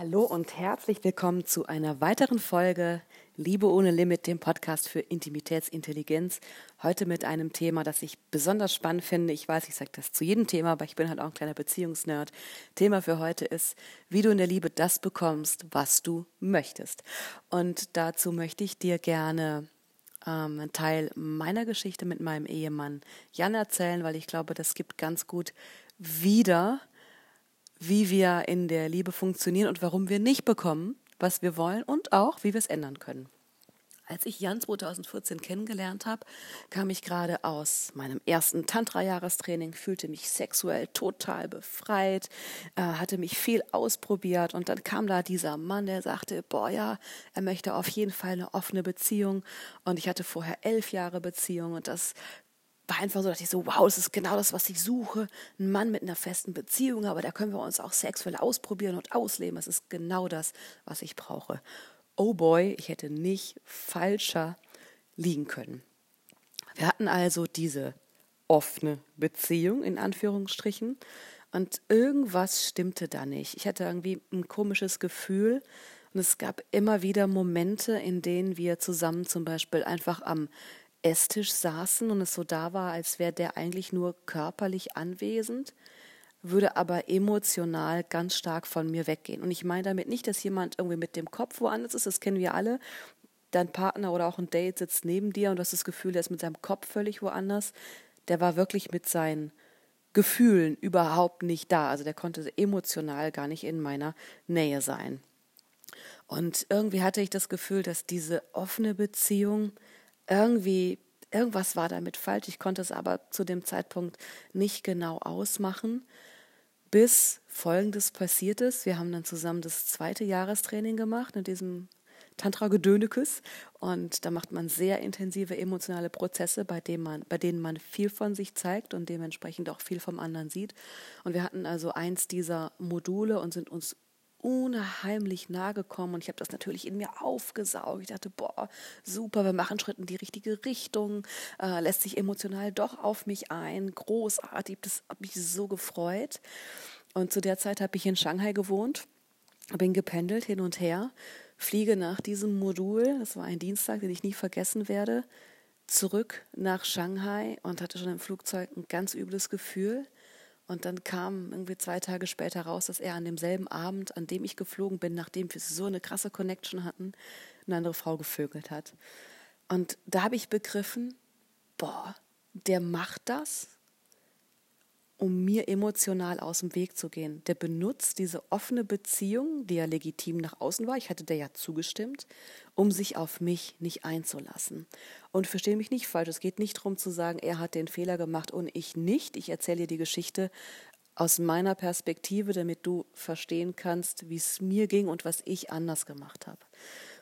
Hallo und herzlich willkommen zu einer weiteren Folge Liebe ohne Limit, dem Podcast für Intimitätsintelligenz. Heute mit einem Thema, das ich besonders spannend finde. Ich weiß, ich sage das zu jedem Thema, aber ich bin halt auch ein kleiner Beziehungsnerd. Thema für heute ist, wie du in der Liebe das bekommst, was du möchtest. Und dazu möchte ich dir gerne ähm, einen Teil meiner Geschichte mit meinem Ehemann Jan erzählen, weil ich glaube, das gibt ganz gut wieder, wie wir in der Liebe funktionieren und warum wir nicht bekommen, was wir wollen und auch, wie wir es ändern können. Als ich Jan 2014 kennengelernt habe, kam ich gerade aus meinem ersten Tantra-Jahrestraining, fühlte mich sexuell total befreit, äh, hatte mich viel ausprobiert und dann kam da dieser Mann, der sagte, boah ja, er möchte auf jeden Fall eine offene Beziehung und ich hatte vorher elf Jahre Beziehung und das war einfach so, dass ich so, wow, das ist genau das, was ich suche. Ein Mann mit einer festen Beziehung, aber da können wir uns auch sexuell ausprobieren und ausleben. Das ist genau das, was ich brauche. Oh boy, ich hätte nicht falscher liegen können. Wir hatten also diese offene Beziehung in Anführungsstrichen und irgendwas stimmte da nicht. Ich hatte irgendwie ein komisches Gefühl und es gab immer wieder Momente, in denen wir zusammen zum Beispiel einfach am Esstisch saßen und es so da war, als wäre der eigentlich nur körperlich anwesend, würde aber emotional ganz stark von mir weggehen. Und ich meine damit nicht, dass jemand irgendwie mit dem Kopf woanders ist, das kennen wir alle. Dein Partner oder auch ein Date sitzt neben dir und du hast das Gefühl, der ist mit seinem Kopf völlig woanders. Der war wirklich mit seinen Gefühlen überhaupt nicht da. Also der konnte emotional gar nicht in meiner Nähe sein. Und irgendwie hatte ich das Gefühl, dass diese offene Beziehung irgendwie, irgendwas war damit falsch. Ich konnte es aber zu dem Zeitpunkt nicht genau ausmachen, bis Folgendes passiert ist. Wir haben dann zusammen das zweite Jahrestraining gemacht in diesem Tantra Gedönekes und da macht man sehr intensive emotionale Prozesse, bei denen man, bei denen man viel von sich zeigt und dementsprechend auch viel vom anderen sieht. Und wir hatten also eins dieser Module und sind uns unheimlich nahe gekommen und ich habe das natürlich in mir aufgesaugt. Ich dachte, boah, super, wir machen Schritte in die richtige Richtung, äh, lässt sich emotional doch auf mich ein, großartig, das hat mich so gefreut. Und zu der Zeit habe ich in Shanghai gewohnt, bin gependelt hin und her, fliege nach diesem Modul, das war ein Dienstag, den ich nie vergessen werde, zurück nach Shanghai und hatte schon im Flugzeug ein ganz übles Gefühl und dann kam irgendwie zwei Tage später raus, dass er an demselben Abend, an dem ich geflogen bin, nachdem wir so eine krasse Connection hatten, eine andere Frau gevögelt hat. Und da habe ich begriffen, boah, der macht das, um mir emotional aus dem Weg zu gehen. Der benutzt diese offene Beziehung, die ja legitim nach außen war, ich hatte der ja zugestimmt, um sich auf mich nicht einzulassen. Und verstehe mich nicht falsch, es geht nicht darum zu sagen, er hat den Fehler gemacht und ich nicht. Ich erzähle dir die Geschichte aus meiner Perspektive, damit du verstehen kannst, wie es mir ging und was ich anders gemacht habe.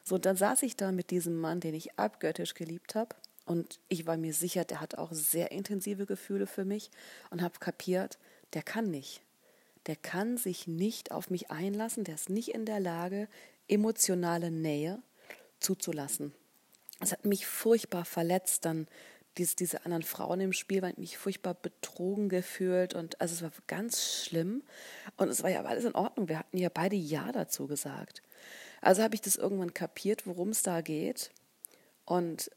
So, und dann saß ich da mit diesem Mann, den ich abgöttisch geliebt habe und ich war mir sicher, der hat auch sehr intensive Gefühle für mich und habe kapiert, der kann nicht. Der kann sich nicht auf mich einlassen, der ist nicht in der Lage, emotionale Nähe zuzulassen. Es hat mich furchtbar verletzt, dann dies, diese anderen Frauen im Spiel, weil ich mich furchtbar betrogen gefühlt und also es war ganz schlimm und es war ja alles in Ordnung. Wir hatten ja beide Ja dazu gesagt. Also habe ich das irgendwann kapiert, worum es da geht und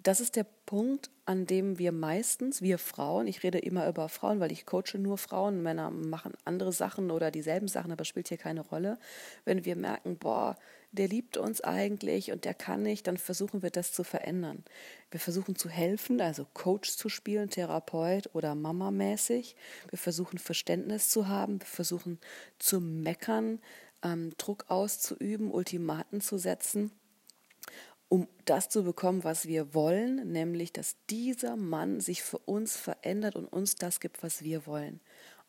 das ist der Punkt, an dem wir meistens, wir Frauen, ich rede immer über Frauen, weil ich coache nur Frauen, Männer machen andere Sachen oder dieselben Sachen, aber spielt hier keine Rolle. Wenn wir merken, boah, der liebt uns eigentlich und der kann nicht, dann versuchen wir das zu verändern. Wir versuchen zu helfen, also Coach zu spielen, Therapeut oder Mama mäßig. Wir versuchen Verständnis zu haben, wir versuchen zu meckern, ähm, Druck auszuüben, Ultimaten zu setzen um das zu bekommen, was wir wollen, nämlich dass dieser Mann sich für uns verändert und uns das gibt, was wir wollen.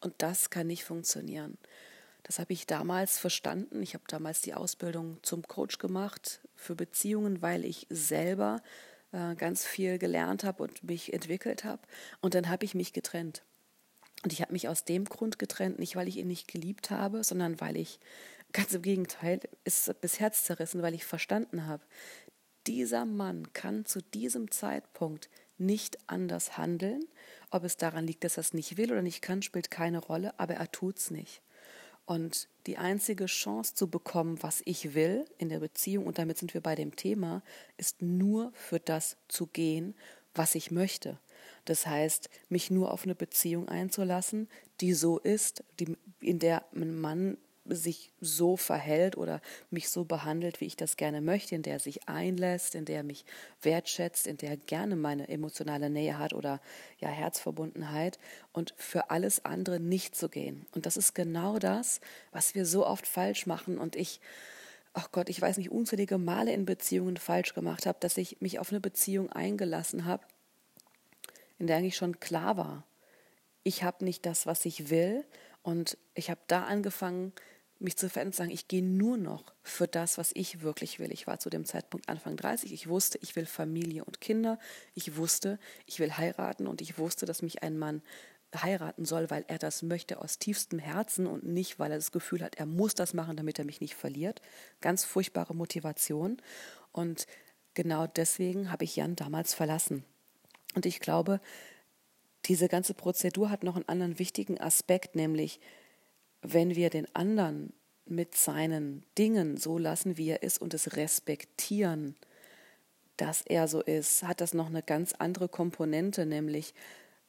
Und das kann nicht funktionieren. Das habe ich damals verstanden. Ich habe damals die Ausbildung zum Coach gemacht für Beziehungen, weil ich selber äh, ganz viel gelernt habe und mich entwickelt habe. Und dann habe ich mich getrennt. Und ich habe mich aus dem Grund getrennt, nicht weil ich ihn nicht geliebt habe, sondern weil ich, ganz im Gegenteil, ist bis Herz zerrissen, weil ich verstanden habe, dieser Mann kann zu diesem Zeitpunkt nicht anders handeln. Ob es daran liegt, dass er es nicht will oder nicht kann, spielt keine Rolle, aber er tut es nicht. Und die einzige Chance zu bekommen, was ich will in der Beziehung, und damit sind wir bei dem Thema, ist nur für das zu gehen, was ich möchte. Das heißt, mich nur auf eine Beziehung einzulassen, die so ist, die, in der ein Mann sich so verhält oder mich so behandelt, wie ich das gerne möchte, in der er sich einlässt, in der er mich wertschätzt, in der er gerne meine emotionale Nähe hat oder ja Herzverbundenheit und für alles andere nicht zu gehen. Und das ist genau das, was wir so oft falsch machen und ich ach Gott, ich weiß nicht, unzählige Male in Beziehungen falsch gemacht habe, dass ich mich auf eine Beziehung eingelassen habe, in der eigentlich schon klar war, ich habe nicht das, was ich will und ich habe da angefangen, mich zu verändern, sagen, ich gehe nur noch für das, was ich wirklich will. Ich war zu dem Zeitpunkt Anfang 30. Ich wusste, ich will Familie und Kinder. Ich wusste, ich will heiraten und ich wusste, dass mich ein Mann heiraten soll, weil er das möchte aus tiefstem Herzen und nicht, weil er das Gefühl hat, er muss das machen, damit er mich nicht verliert. Ganz furchtbare Motivation. Und genau deswegen habe ich Jan damals verlassen. Und ich glaube, diese ganze Prozedur hat noch einen anderen wichtigen Aspekt, nämlich wenn wir den anderen mit seinen Dingen so lassen, wie er ist und es respektieren, dass er so ist, hat das noch eine ganz andere Komponente, nämlich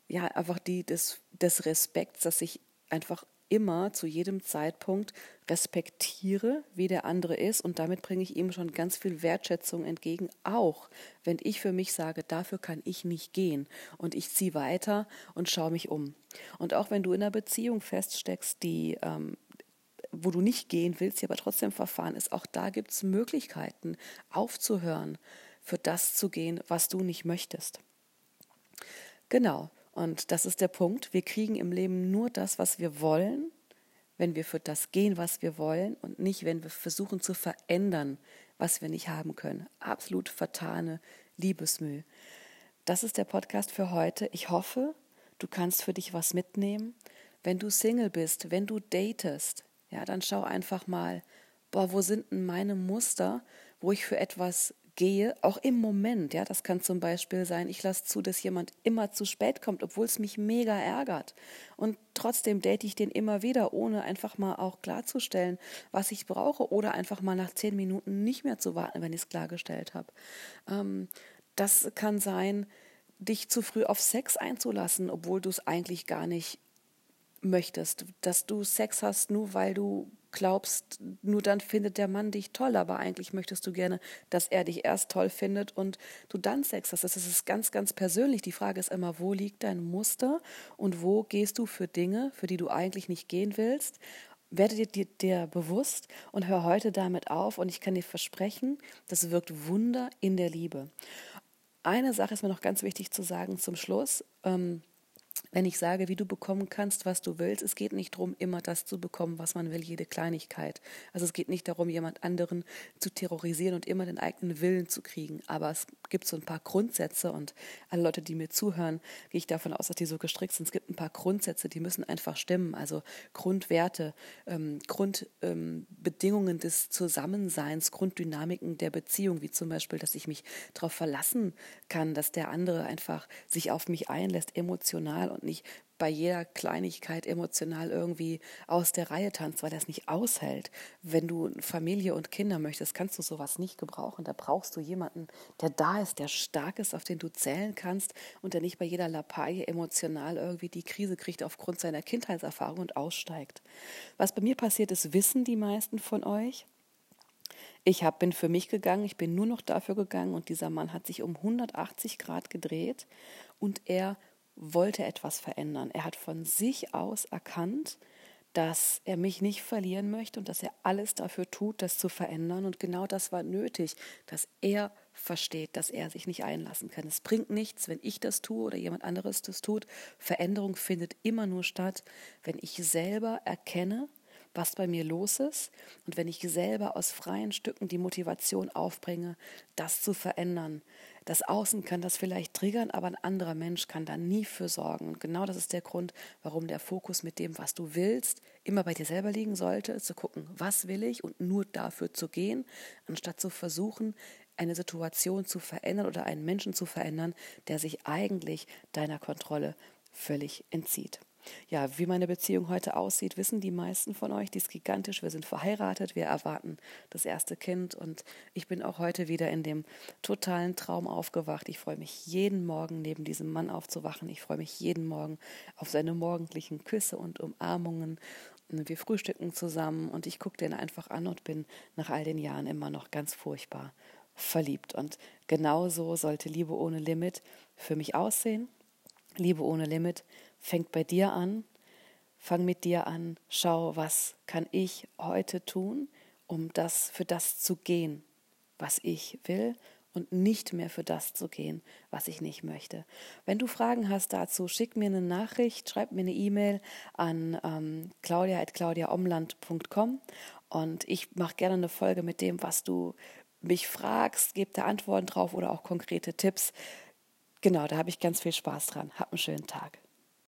ja einfach die des, des Respekts, dass ich einfach immer zu jedem Zeitpunkt respektiere, wie der andere ist und damit bringe ich ihm schon ganz viel Wertschätzung entgegen, auch wenn ich für mich sage, dafür kann ich nicht gehen und ich ziehe weiter und schaue mich um. Und auch wenn du in einer Beziehung feststeckst, die ähm, wo du nicht gehen willst, die aber trotzdem verfahren ist, auch da gibt es Möglichkeiten aufzuhören, für das zu gehen, was du nicht möchtest. Genau. Und das ist der Punkt. Wir kriegen im Leben nur das, was wir wollen, wenn wir für das gehen, was wir wollen und nicht, wenn wir versuchen zu verändern, was wir nicht haben können. Absolut vertane Liebesmüh. Das ist der Podcast für heute. Ich hoffe, du kannst für dich was mitnehmen. Wenn du Single bist, wenn du datest, ja, dann schau einfach mal, boah, wo sind denn meine Muster, wo ich für etwas gehe, auch im Moment, ja, das kann zum Beispiel sein, ich lasse zu, dass jemand immer zu spät kommt, obwohl es mich mega ärgert. Und trotzdem date ich den immer wieder, ohne einfach mal auch klarzustellen, was ich brauche oder einfach mal nach zehn Minuten nicht mehr zu warten, wenn ich es klargestellt habe. Ähm, das kann sein, dich zu früh auf Sex einzulassen, obwohl du es eigentlich gar nicht möchtest, dass du Sex hast, nur weil du glaubst, nur dann findet der Mann dich toll, aber eigentlich möchtest du gerne, dass er dich erst toll findet und du dann Sex hast. Das ist ganz, ganz persönlich. Die Frage ist immer, wo liegt dein Muster und wo gehst du für Dinge, für die du eigentlich nicht gehen willst? Werde dir, dir, dir bewusst und hör heute damit auf und ich kann dir versprechen, das wirkt Wunder in der Liebe. Eine Sache ist mir noch ganz wichtig zu sagen zum Schluss. Ähm, wenn ich sage, wie du bekommen kannst, was du willst, es geht nicht darum, immer das zu bekommen, was man will, jede Kleinigkeit. Also es geht nicht darum, jemand anderen zu terrorisieren und immer den eigenen Willen zu kriegen. Aber es gibt so ein paar Grundsätze und alle Leute, die mir zuhören, gehe ich davon aus, dass die so gestrickt sind. Es gibt ein paar Grundsätze, die müssen einfach stimmen. Also Grundwerte, ähm, Grundbedingungen ähm, des Zusammenseins, Grunddynamiken der Beziehung, wie zum Beispiel, dass ich mich darauf verlassen kann, dass der andere einfach sich auf mich einlässt, und nicht bei jeder Kleinigkeit emotional irgendwie aus der Reihe tanzt, weil das nicht aushält. Wenn du Familie und Kinder möchtest, kannst du sowas nicht gebrauchen. Da brauchst du jemanden, der da ist, der stark ist, auf den du zählen kannst und der nicht bei jeder Lappalie emotional irgendwie die Krise kriegt aufgrund seiner Kindheitserfahrung und aussteigt. Was bei mir passiert ist, wissen die meisten von euch. Ich hab, bin für mich gegangen, ich bin nur noch dafür gegangen und dieser Mann hat sich um 180 Grad gedreht und er wollte etwas verändern. Er hat von sich aus erkannt, dass er mich nicht verlieren möchte und dass er alles dafür tut, das zu verändern. Und genau das war nötig, dass er versteht, dass er sich nicht einlassen kann. Es bringt nichts, wenn ich das tue oder jemand anderes das tut. Veränderung findet immer nur statt, wenn ich selber erkenne, was bei mir los ist und wenn ich selber aus freien Stücken die Motivation aufbringe, das zu verändern. Das Außen kann das vielleicht triggern, aber ein anderer Mensch kann da nie für sorgen. Und genau das ist der Grund, warum der Fokus mit dem, was du willst, immer bei dir selber liegen sollte, zu gucken, was will ich und nur dafür zu gehen, anstatt zu versuchen, eine Situation zu verändern oder einen Menschen zu verändern, der sich eigentlich deiner Kontrolle völlig entzieht. Ja, wie meine Beziehung heute aussieht, wissen die meisten von euch. Die ist gigantisch. Wir sind verheiratet, wir erwarten das erste Kind und ich bin auch heute wieder in dem totalen Traum aufgewacht. Ich freue mich jeden Morgen neben diesem Mann aufzuwachen. Ich freue mich jeden Morgen auf seine morgendlichen Küsse und Umarmungen. Wir frühstücken zusammen und ich gucke den einfach an und bin nach all den Jahren immer noch ganz furchtbar verliebt. Und genauso sollte Liebe ohne Limit für mich aussehen. Liebe ohne Limit fängt bei dir an. Fang mit dir an. Schau, was kann ich heute tun, um das für das zu gehen, was ich will und nicht mehr für das zu gehen, was ich nicht möchte. Wenn du Fragen hast dazu, schick mir eine Nachricht, schreib mir eine E-Mail an ähm, claudia.claudiaomland.com und ich mache gerne eine Folge mit dem, was du mich fragst, gebe da Antworten drauf oder auch konkrete Tipps. Genau, da habe ich ganz viel Spaß dran. Hab einen schönen Tag.